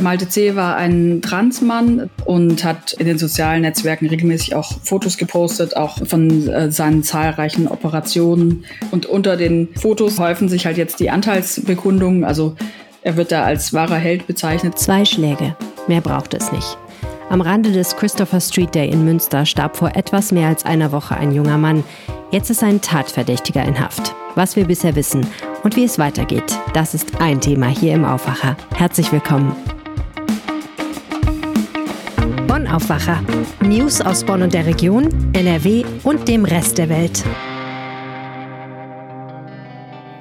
Malte C. war ein Transmann und hat in den sozialen Netzwerken regelmäßig auch Fotos gepostet, auch von äh, seinen zahlreichen Operationen. Und unter den Fotos häufen sich halt jetzt die Anteilsbekundungen. Also er wird da als wahrer Held bezeichnet. Zwei Schläge. Mehr braucht es nicht. Am Rande des Christopher Street Day in Münster starb vor etwas mehr als einer Woche ein junger Mann. Jetzt ist ein Tatverdächtiger in Haft. Was wir bisher wissen und wie es weitergeht, das ist ein Thema hier im Aufwacher. Herzlich willkommen. Bonn Aufwacher. News aus Bonn und der Region, NRW und dem Rest der Welt.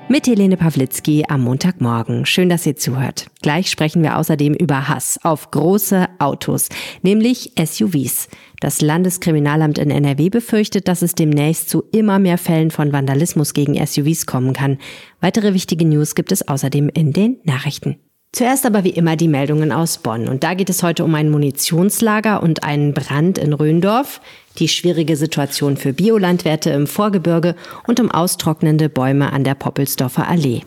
Mit Helene Pawlitzki am Montagmorgen. Schön, dass ihr zuhört. Gleich sprechen wir außerdem über Hass auf große Autos, nämlich SUVs. Das Landeskriminalamt in NRW befürchtet, dass es demnächst zu immer mehr Fällen von Vandalismus gegen SUVs kommen kann. Weitere wichtige News gibt es außerdem in den Nachrichten. Zuerst aber wie immer die Meldungen aus Bonn. Und da geht es heute um ein Munitionslager und einen Brand in Röndorf, die schwierige Situation für Biolandwirte im Vorgebirge und um austrocknende Bäume an der Poppelsdorfer Allee.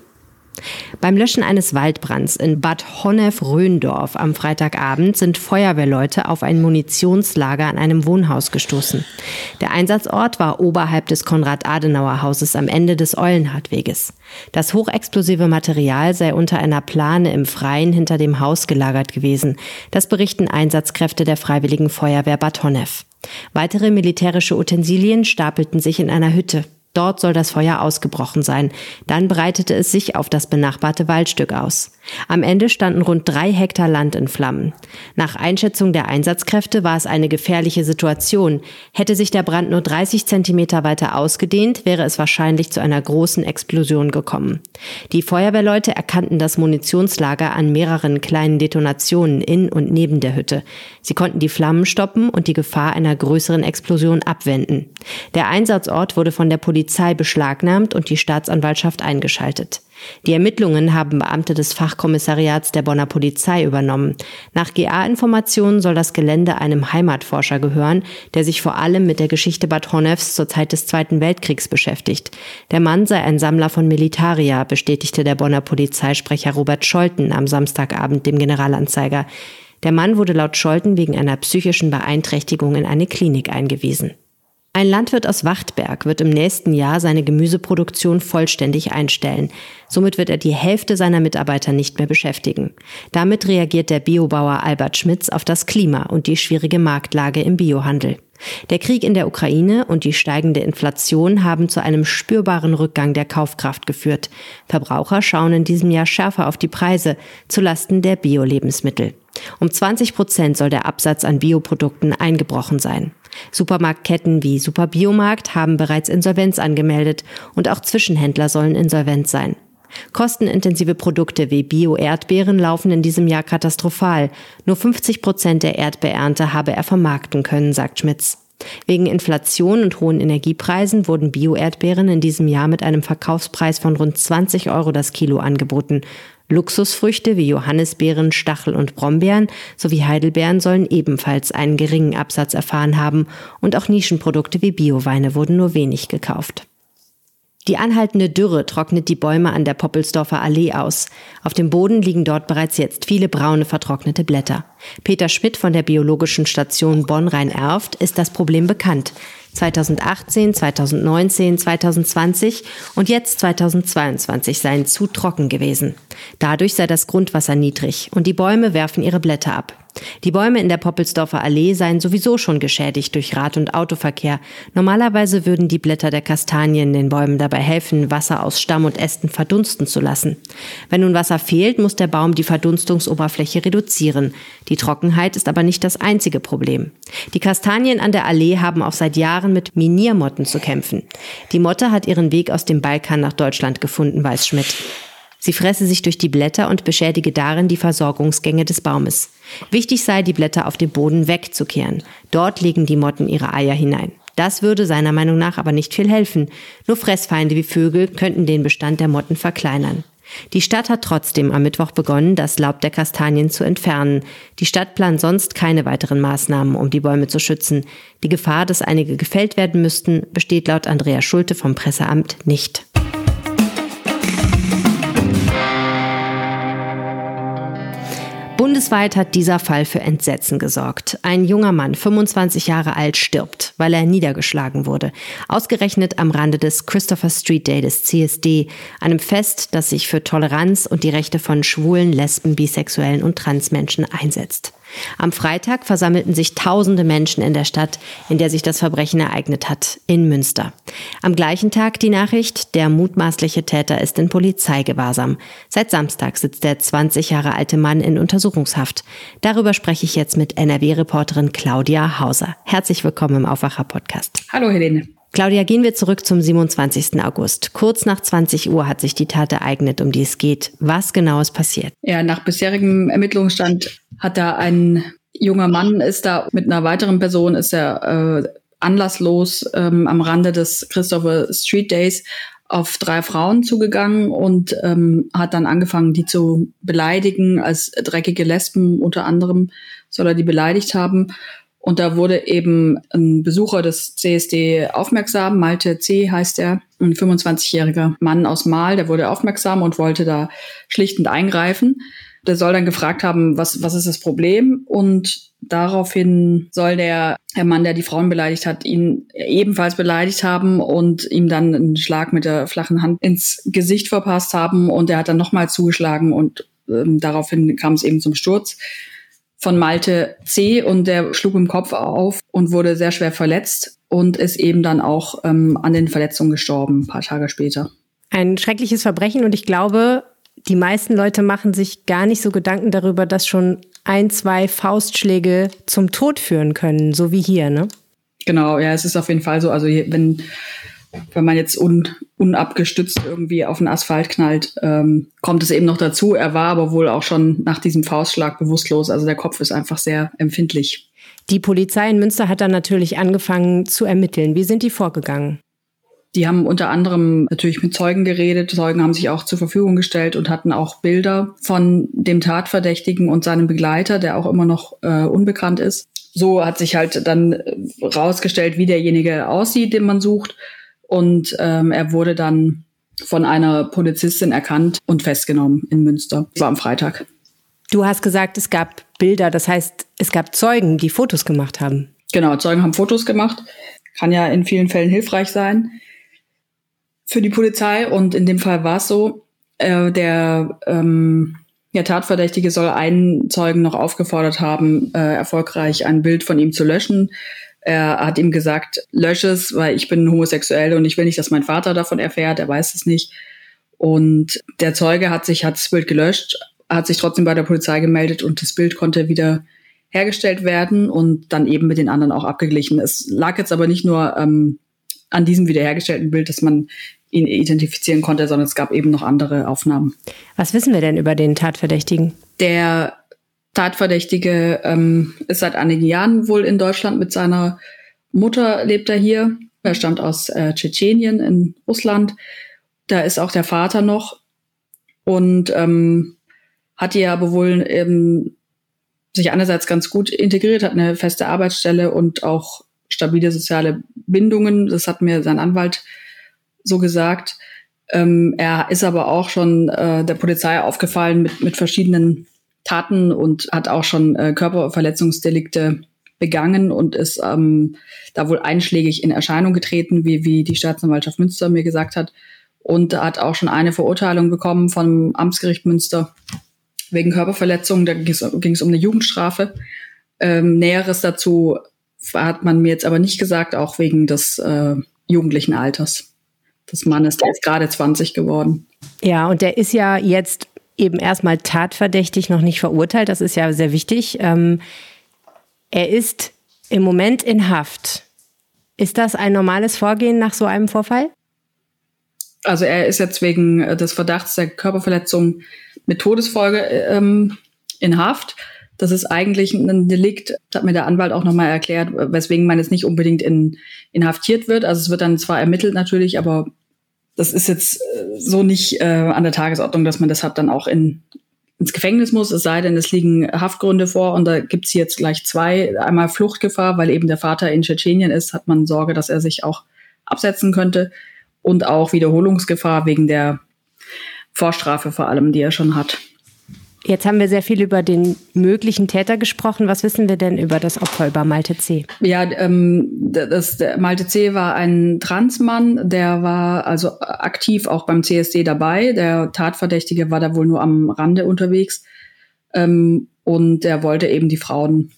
Beim Löschen eines Waldbrands in Bad Honnef-Röndorf am Freitagabend sind Feuerwehrleute auf ein Munitionslager an einem Wohnhaus gestoßen. Der Einsatzort war oberhalb des Konrad-Adenauer-Hauses am Ende des Eulenhardweges. Das hochexplosive Material sei unter einer Plane im Freien hinter dem Haus gelagert gewesen. Das berichten Einsatzkräfte der Freiwilligen Feuerwehr Bad Honnef. Weitere militärische Utensilien stapelten sich in einer Hütte. Dort soll das Feuer ausgebrochen sein. Dann breitete es sich auf das benachbarte Waldstück aus. Am Ende standen rund drei Hektar Land in Flammen. Nach Einschätzung der Einsatzkräfte war es eine gefährliche Situation. Hätte sich der Brand nur 30 Zentimeter weiter ausgedehnt, wäre es wahrscheinlich zu einer großen Explosion gekommen. Die Feuerwehrleute erkannten das Munitionslager an mehreren kleinen Detonationen in und neben der Hütte. Sie konnten die Flammen stoppen und die Gefahr einer größeren Explosion abwenden. Der Einsatzort wurde von der Polizei Polizei beschlagnahmt und die Staatsanwaltschaft eingeschaltet. Die Ermittlungen haben Beamte des Fachkommissariats der Bonner Polizei übernommen. Nach GA-Informationen soll das Gelände einem Heimatforscher gehören, der sich vor allem mit der Geschichte Bad Honnefs zur Zeit des Zweiten Weltkriegs beschäftigt. Der Mann sei ein Sammler von Militaria, bestätigte der Bonner Polizeisprecher Robert Scholten am Samstagabend dem Generalanzeiger. Der Mann wurde laut Scholten wegen einer psychischen Beeinträchtigung in eine Klinik eingewiesen. Ein Landwirt aus Wachtberg wird im nächsten Jahr seine Gemüseproduktion vollständig einstellen. Somit wird er die Hälfte seiner Mitarbeiter nicht mehr beschäftigen. Damit reagiert der Biobauer Albert Schmitz auf das Klima und die schwierige Marktlage im Biohandel. Der Krieg in der Ukraine und die steigende Inflation haben zu einem spürbaren Rückgang der Kaufkraft geführt. Verbraucher schauen in diesem Jahr schärfer auf die Preise zulasten der Bio-Lebensmittel. Um 20 Prozent soll der Absatz an Bioprodukten eingebrochen sein. Supermarktketten wie Superbiomarkt haben bereits Insolvenz angemeldet und auch Zwischenhändler sollen insolvent sein. Kostenintensive Produkte wie Bio-Erdbeeren laufen in diesem Jahr katastrophal. Nur 50 Prozent der Erdbeernte habe er vermarkten können, sagt Schmitz. Wegen Inflation und hohen Energiepreisen wurden Bio-Erdbeeren in diesem Jahr mit einem Verkaufspreis von rund 20 Euro das Kilo angeboten. Luxusfrüchte wie Johannisbeeren, Stachel und Brombeeren sowie Heidelbeeren sollen ebenfalls einen geringen Absatz erfahren haben und auch Nischenprodukte wie Bioweine wurden nur wenig gekauft. Die anhaltende Dürre trocknet die Bäume an der Poppelsdorfer Allee aus. Auf dem Boden liegen dort bereits jetzt viele braune vertrocknete Blätter. Peter Schmidt von der Biologischen Station Bonn-Rhein-Erft ist das Problem bekannt. 2018, 2019, 2020 und jetzt 2022 seien zu trocken gewesen. Dadurch sei das Grundwasser niedrig und die Bäume werfen ihre Blätter ab. Die Bäume in der Poppelsdorfer Allee seien sowieso schon geschädigt durch Rad- und Autoverkehr. Normalerweise würden die Blätter der Kastanien den Bäumen dabei helfen, Wasser aus Stamm und Ästen verdunsten zu lassen. Wenn nun Wasser fehlt, muss der Baum die Verdunstungsoberfläche reduzieren. Die Trockenheit ist aber nicht das einzige Problem. Die Kastanien an der Allee haben auch seit Jahren mit Miniermotten zu kämpfen. Die Motte hat ihren Weg aus dem Balkan nach Deutschland gefunden, weiß Schmidt. Sie fresse sich durch die Blätter und beschädige darin die Versorgungsgänge des Baumes. Wichtig sei, die Blätter auf dem Boden wegzukehren. Dort legen die Motten ihre Eier hinein. Das würde seiner Meinung nach aber nicht viel helfen. Nur Fressfeinde wie Vögel könnten den Bestand der Motten verkleinern. Die Stadt hat trotzdem am Mittwoch begonnen, das Laub der Kastanien zu entfernen. Die Stadt plant sonst keine weiteren Maßnahmen, um die Bäume zu schützen. Die Gefahr, dass einige gefällt werden müssten, besteht laut Andrea Schulte vom Presseamt nicht. Bundesweit hat dieser Fall für Entsetzen gesorgt. Ein junger Mann, 25 Jahre alt, stirbt, weil er niedergeschlagen wurde. Ausgerechnet am Rande des Christopher Street Day des CSD, einem Fest, das sich für Toleranz und die Rechte von Schwulen, Lesben, Bisexuellen und Transmenschen einsetzt. Am Freitag versammelten sich tausende Menschen in der Stadt, in der sich das Verbrechen ereignet hat, in Münster. Am gleichen Tag die Nachricht, der mutmaßliche Täter ist in Polizeigewahrsam. Seit Samstag sitzt der 20 Jahre alte Mann in Untersuchungshaft. Darüber spreche ich jetzt mit NRW-Reporterin Claudia Hauser. Herzlich willkommen im Aufwacher-Podcast. Hallo Helene. Claudia, gehen wir zurück zum 27. August. Kurz nach 20 Uhr hat sich die Tat ereignet, um die es geht. Was genau ist passiert? Ja, nach bisherigem Ermittlungsstand hat da ein junger Mann ist da mit einer weiteren Person ist er äh, anlasslos ähm, am Rande des Christopher Street Days auf drei Frauen zugegangen und ähm, hat dann angefangen, die zu beleidigen als dreckige Lesben unter anderem soll er die beleidigt haben und da wurde eben ein Besucher des CSD aufmerksam, Malte C. heißt er, ein 25-jähriger Mann aus Mal, der wurde aufmerksam und wollte da schlichtend eingreifen. Der soll dann gefragt haben, was, was ist das Problem? Und daraufhin soll der, der Mann, der die Frauen beleidigt hat, ihn ebenfalls beleidigt haben und ihm dann einen Schlag mit der flachen Hand ins Gesicht verpasst haben. Und er hat dann nochmal zugeschlagen und ähm, daraufhin kam es eben zum Sturz von Malte C. und der schlug im Kopf auf und wurde sehr schwer verletzt und ist eben dann auch ähm, an den Verletzungen gestorben, ein paar Tage später. Ein schreckliches Verbrechen und ich glaube, die meisten Leute machen sich gar nicht so Gedanken darüber, dass schon ein, zwei Faustschläge zum Tod führen können, so wie hier, ne? Genau, ja, es ist auf jeden Fall so. Also wenn wenn man jetzt un, unabgestützt irgendwie auf den Asphalt knallt, ähm, kommt es eben noch dazu. Er war aber wohl auch schon nach diesem Faustschlag bewusstlos. Also der Kopf ist einfach sehr empfindlich. Die Polizei in Münster hat dann natürlich angefangen zu ermitteln. Wie sind die vorgegangen? Die haben unter anderem natürlich mit Zeugen geredet. Zeugen haben sich auch zur Verfügung gestellt und hatten auch Bilder von dem Tatverdächtigen und seinem Begleiter, der auch immer noch äh, unbekannt ist. So hat sich halt dann äh, rausgestellt, wie derjenige aussieht, den man sucht. Und ähm, er wurde dann von einer Polizistin erkannt und festgenommen in Münster. Das war am Freitag. Du hast gesagt, es gab Bilder, das heißt, es gab Zeugen, die Fotos gemacht haben. Genau, Zeugen haben Fotos gemacht. Kann ja in vielen Fällen hilfreich sein für die Polizei. Und in dem Fall war es so, äh, der, ähm, der Tatverdächtige soll einen Zeugen noch aufgefordert haben, äh, erfolgreich ein Bild von ihm zu löschen. Er hat ihm gesagt, lösche es, weil ich bin homosexuell und ich will nicht, dass mein Vater davon erfährt. Er weiß es nicht. Und der Zeuge hat sich, hat das Bild gelöscht, hat sich trotzdem bei der Polizei gemeldet und das Bild konnte wieder hergestellt werden und dann eben mit den anderen auch abgeglichen. Es lag jetzt aber nicht nur ähm, an diesem wiederhergestellten Bild, dass man ihn identifizieren konnte, sondern es gab eben noch andere Aufnahmen. Was wissen wir denn über den Tatverdächtigen? Der Tatverdächtige ähm, ist seit einigen Jahren wohl in Deutschland mit seiner Mutter lebt er hier. Er stammt aus äh, Tschetschenien in Russland. Da ist auch der Vater noch und ähm, hat hier aber wohl ähm, sich einerseits ganz gut integriert, hat eine feste Arbeitsstelle und auch stabile soziale Bindungen. Das hat mir sein Anwalt so gesagt. Ähm, er ist aber auch schon äh, der Polizei aufgefallen mit, mit verschiedenen Taten und hat auch schon äh, Körperverletzungsdelikte begangen und ist ähm, da wohl einschlägig in Erscheinung getreten, wie, wie die Staatsanwaltschaft Münster mir gesagt hat. Und hat auch schon eine Verurteilung bekommen vom Amtsgericht Münster wegen Körperverletzung. Da ging es um eine Jugendstrafe. Ähm, Näheres dazu hat man mir jetzt aber nicht gesagt, auch wegen des äh, jugendlichen Alters des Mannes. Der ist gerade 20 geworden. Ja, und der ist ja jetzt eben erstmal tatverdächtig, noch nicht verurteilt. Das ist ja sehr wichtig. Ähm, er ist im Moment in Haft. Ist das ein normales Vorgehen nach so einem Vorfall? Also er ist jetzt wegen äh, des Verdachts der Körperverletzung mit Todesfolge ähm, in Haft. Das ist eigentlich ein Delikt, das hat mir der Anwalt auch nochmal erklärt, weswegen man jetzt nicht unbedingt in, inhaftiert wird. Also es wird dann zwar ermittelt natürlich, aber das ist jetzt äh, so nicht äh, an der Tagesordnung, dass man deshalb dann auch in, ins Gefängnis muss, es sei denn, es liegen Haftgründe vor und da gibt's jetzt gleich zwei. Einmal Fluchtgefahr, weil eben der Vater in Tschetschenien ist, hat man Sorge, dass er sich auch absetzen könnte und auch Wiederholungsgefahr wegen der Vorstrafe vor allem, die er schon hat. Jetzt haben wir sehr viel über den möglichen Täter gesprochen. Was wissen wir denn über das Opfer, über Malte C? Ja, ähm, das, der Malte C war ein Transmann, der war also aktiv auch beim CSD dabei. Der Tatverdächtige war da wohl nur am Rande unterwegs. Ähm, und der wollte eben die Frauen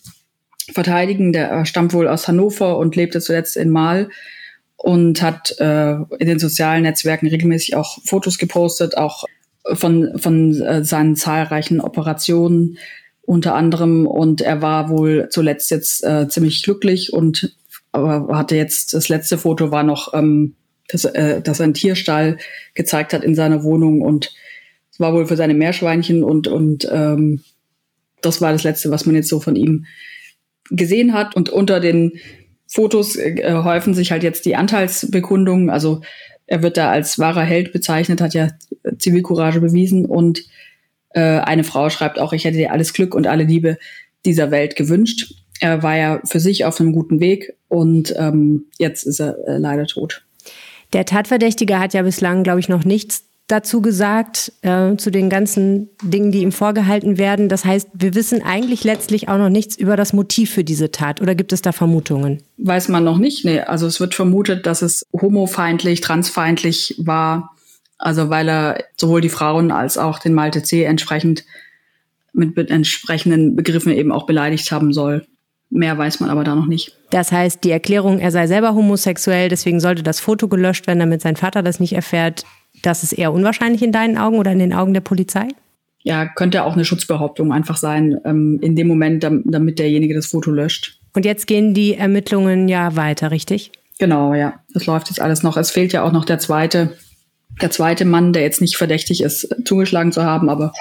verteidigen. Der stammt wohl aus Hannover und lebte zuletzt in Mal und hat äh, in den sozialen Netzwerken regelmäßig auch Fotos gepostet, auch von, von äh, seinen zahlreichen Operationen unter anderem. Und er war wohl zuletzt jetzt äh, ziemlich glücklich und aber hatte jetzt, das letzte Foto war noch, ähm, dass, äh, dass er einen Tierstall gezeigt hat in seiner Wohnung und es war wohl für seine Meerschweinchen und, und ähm, das war das letzte, was man jetzt so von ihm gesehen hat. Und unter den Fotos äh, häufen sich halt jetzt die Anteilsbekundungen. Also er wird da als wahrer Held bezeichnet, hat ja Zivilcourage bewiesen und äh, eine Frau schreibt auch, ich hätte dir alles Glück und alle Liebe dieser Welt gewünscht. Er war ja für sich auf einem guten Weg und ähm, jetzt ist er äh, leider tot. Der Tatverdächtige hat ja bislang, glaube ich, noch nichts dazu gesagt, äh, zu den ganzen Dingen, die ihm vorgehalten werden. Das heißt, wir wissen eigentlich letztlich auch noch nichts über das Motiv für diese Tat. Oder gibt es da Vermutungen? Weiß man noch nicht. Nee, also es wird vermutet, dass es homofeindlich, transfeindlich war. Also weil er sowohl die Frauen als auch den Malte C. entsprechend mit entsprechenden Begriffen eben auch beleidigt haben soll. Mehr weiß man aber da noch nicht. Das heißt, die Erklärung, er sei selber homosexuell, deswegen sollte das Foto gelöscht werden, damit sein Vater das nicht erfährt, das ist eher unwahrscheinlich in deinen Augen oder in den Augen der Polizei? Ja, könnte auch eine Schutzbehauptung einfach sein, ähm, in dem Moment, damit derjenige das Foto löscht. Und jetzt gehen die Ermittlungen ja weiter, richtig? Genau, ja. Das läuft jetzt alles noch. Es fehlt ja auch noch der zweite, der zweite Mann, der jetzt nicht verdächtig ist, zugeschlagen zu haben, aber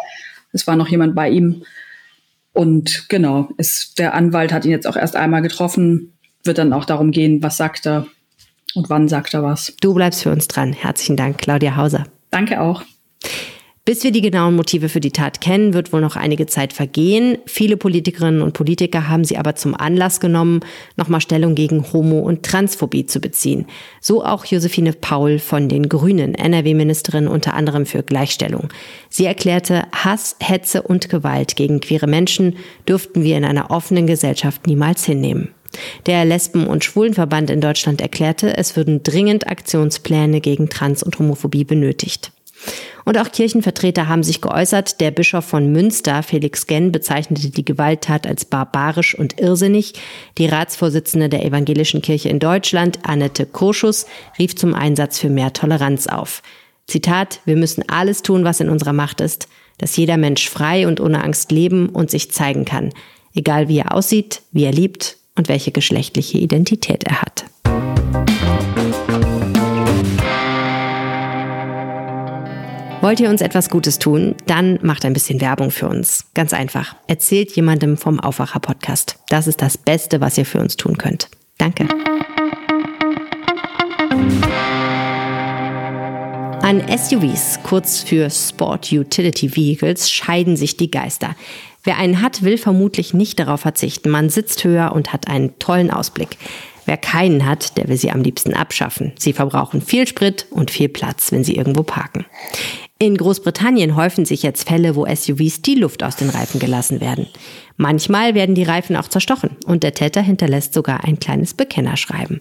es war noch jemand bei ihm. Und genau, es, der Anwalt hat ihn jetzt auch erst einmal getroffen, wird dann auch darum gehen, was sagt er, und wann sagt er was. Du bleibst für uns dran. Herzlichen Dank, Claudia Hauser. Danke auch. Bis wir die genauen Motive für die Tat kennen, wird wohl noch einige Zeit vergehen. Viele Politikerinnen und Politiker haben sie aber zum Anlass genommen, nochmal Stellung gegen Homo- und Transphobie zu beziehen. So auch Josephine Paul von den Grünen, NRW-Ministerin unter anderem für Gleichstellung. Sie erklärte, Hass, Hetze und Gewalt gegen queere Menschen dürften wir in einer offenen Gesellschaft niemals hinnehmen. Der Lesben- und Schwulenverband in Deutschland erklärte, es würden dringend Aktionspläne gegen Trans- und Homophobie benötigt. Und auch Kirchenvertreter haben sich geäußert. Der Bischof von Münster, Felix Genn, bezeichnete die Gewalttat als barbarisch und irrsinnig. Die Ratsvorsitzende der Evangelischen Kirche in Deutschland, Annette Kurschus, rief zum Einsatz für mehr Toleranz auf. Zitat, wir müssen alles tun, was in unserer Macht ist, dass jeder Mensch frei und ohne Angst leben und sich zeigen kann. Egal wie er aussieht, wie er liebt und welche geschlechtliche Identität er hat. Wollt ihr uns etwas Gutes tun? Dann macht ein bisschen Werbung für uns. Ganz einfach. Erzählt jemandem vom Aufwacher Podcast. Das ist das Beste, was ihr für uns tun könnt. Danke. An SUVs, kurz für Sport Utility Vehicles, scheiden sich die Geister. Wer einen hat, will vermutlich nicht darauf verzichten. Man sitzt höher und hat einen tollen Ausblick. Wer keinen hat, der will sie am liebsten abschaffen. Sie verbrauchen viel Sprit und viel Platz, wenn sie irgendwo parken. In Großbritannien häufen sich jetzt Fälle, wo SUVs die Luft aus den Reifen gelassen werden. Manchmal werden die Reifen auch zerstochen und der Täter hinterlässt sogar ein kleines Bekennerschreiben.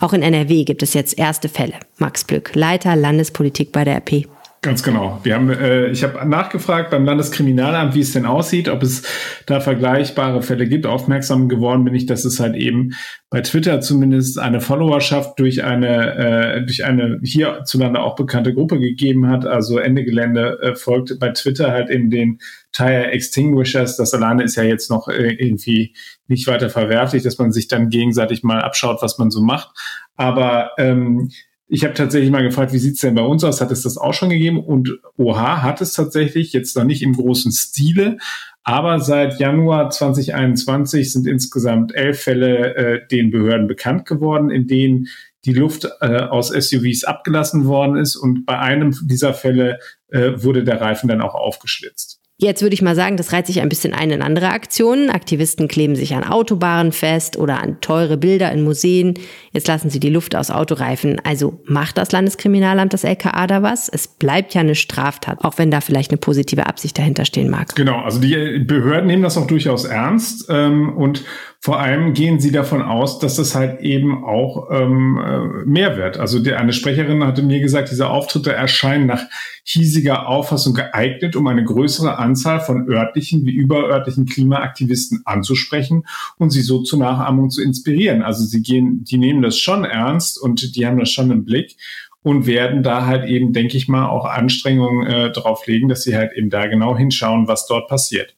Auch in NRW gibt es jetzt erste Fälle. Max Blück, Leiter Landespolitik bei der RP. Ganz genau. Wir haben, äh, ich habe nachgefragt beim Landeskriminalamt, wie es denn aussieht, ob es da vergleichbare Fälle gibt. Aufmerksam geworden bin ich, dass es halt eben bei Twitter zumindest eine Followerschaft durch eine äh, durch eine hierzulande auch bekannte Gruppe gegeben hat. Also Ende Gelände äh, folgt bei Twitter halt eben den Tire Extinguishers. Das alleine ist ja jetzt noch äh, irgendwie nicht weiter verwerflich, dass man sich dann gegenseitig mal abschaut, was man so macht. Aber ähm, ich habe tatsächlich mal gefragt, wie sieht's denn bei uns aus? Hat es das auch schon gegeben? Und OH hat es tatsächlich, jetzt noch nicht im großen Stile, aber seit Januar 2021 sind insgesamt elf Fälle äh, den Behörden bekannt geworden, in denen die Luft äh, aus SUVs abgelassen worden ist. Und bei einem dieser Fälle äh, wurde der Reifen dann auch aufgeschlitzt. Jetzt würde ich mal sagen, das reiht sich ein bisschen ein in andere Aktionen. Aktivisten kleben sich an Autobahnen fest oder an teure Bilder in Museen. Jetzt lassen sie die Luft aus Autoreifen. Also macht das Landeskriminalamt, das LKA da was? Es bleibt ja eine Straftat, auch wenn da vielleicht eine positive Absicht dahinter stehen mag. Genau, also die Behörden nehmen das auch durchaus ernst ähm, und vor allem gehen sie davon aus, dass das halt eben auch ähm, äh, mehr wird. Also die, eine Sprecherin hatte mir gesagt, diese Auftritte erscheinen nach hiesiger Auffassung geeignet, um eine größere Anzahl von örtlichen wie überörtlichen Klimaaktivisten anzusprechen und sie so zur Nachahmung zu inspirieren. Also sie gehen, die nehmen das schon ernst und die haben das schon im Blick und werden da halt eben, denke ich mal, auch Anstrengungen äh, drauf legen, dass sie halt eben da genau hinschauen, was dort passiert.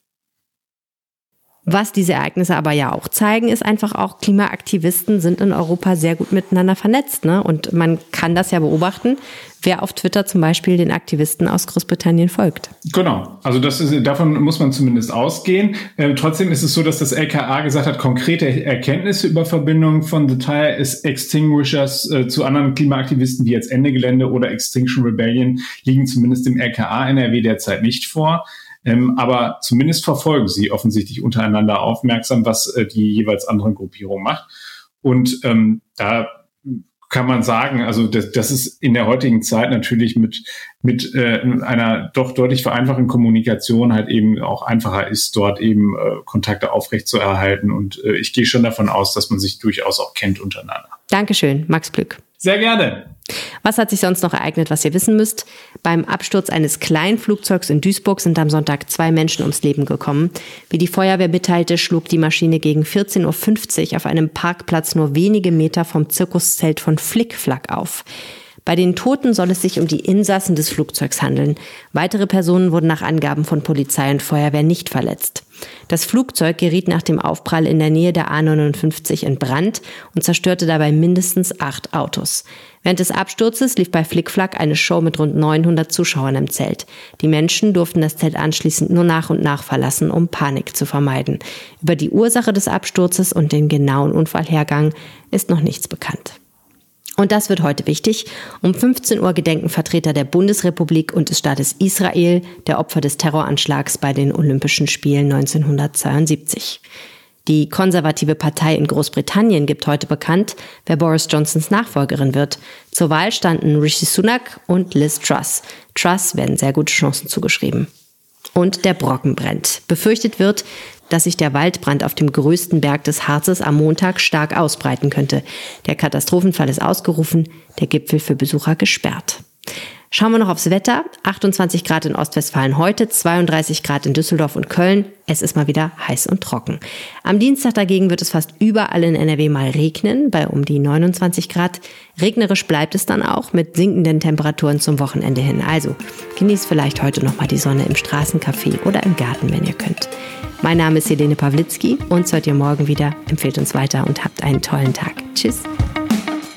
Was diese Ereignisse aber ja auch zeigen, ist einfach auch, Klimaaktivisten sind in Europa sehr gut miteinander vernetzt. Ne? Und man kann das ja beobachten, wer auf Twitter zum Beispiel den Aktivisten aus Großbritannien folgt. Genau, also das ist, davon muss man zumindest ausgehen. Ähm, trotzdem ist es so, dass das LKA gesagt hat, konkrete Erkenntnisse über Verbindungen von The Tire Extinguishers äh, zu anderen Klimaaktivisten wie jetzt Ende Gelände oder Extinction Rebellion liegen zumindest dem LKA NRW derzeit nicht vor. Ähm, aber zumindest verfolgen sie offensichtlich untereinander aufmerksam, was äh, die jeweils andere Gruppierung macht. Und ähm, da kann man sagen, also das, das ist in der heutigen Zeit natürlich mit, mit äh, einer doch deutlich vereinfachten Kommunikation halt eben auch einfacher ist, dort eben äh, Kontakte aufrechtzuerhalten. Und äh, ich gehe schon davon aus, dass man sich durchaus auch kennt untereinander. Dankeschön, Max Glück. Sehr gerne. Was hat sich sonst noch ereignet, was ihr wissen müsst? Beim Absturz eines Kleinflugzeugs in Duisburg sind am Sonntag zwei Menschen ums Leben gekommen. Wie die Feuerwehr mitteilte, schlug die Maschine gegen 14.50 Uhr auf einem Parkplatz nur wenige Meter vom Zirkuszelt von Flickflack auf. Bei den Toten soll es sich um die Insassen des Flugzeugs handeln. Weitere Personen wurden nach Angaben von Polizei und Feuerwehr nicht verletzt. Das Flugzeug geriet nach dem Aufprall in der Nähe der A59 in Brand und zerstörte dabei mindestens acht Autos. Während des Absturzes lief bei Flickflack eine Show mit rund 900 Zuschauern im Zelt. Die Menschen durften das Zelt anschließend nur nach und nach verlassen, um Panik zu vermeiden. Über die Ursache des Absturzes und den genauen Unfallhergang ist noch nichts bekannt. Und das wird heute wichtig. Um 15 Uhr gedenken Vertreter der Bundesrepublik und des Staates Israel der Opfer des Terroranschlags bei den Olympischen Spielen 1972. Die konservative Partei in Großbritannien gibt heute bekannt, wer Boris Johnsons Nachfolgerin wird. Zur Wahl standen Rishi Sunak und Liz Truss. Truss werden sehr gute Chancen zugeschrieben. Und der Brocken brennt. Befürchtet wird, dass sich der Waldbrand auf dem größten Berg des Harzes am Montag stark ausbreiten könnte. Der Katastrophenfall ist ausgerufen, der Gipfel für Besucher gesperrt. Schauen wir noch aufs Wetter. 28 Grad in Ostwestfalen heute, 32 Grad in Düsseldorf und Köln. Es ist mal wieder heiß und trocken. Am Dienstag dagegen wird es fast überall in NRW mal regnen, bei um die 29 Grad. Regnerisch bleibt es dann auch mit sinkenden Temperaturen zum Wochenende hin. Also genießt vielleicht heute noch mal die Sonne im Straßencafé oder im Garten, wenn ihr könnt. Mein Name ist Helene Pawlitzki. Uns hört ihr morgen wieder. Empfehlt uns weiter und habt einen tollen Tag. Tschüss.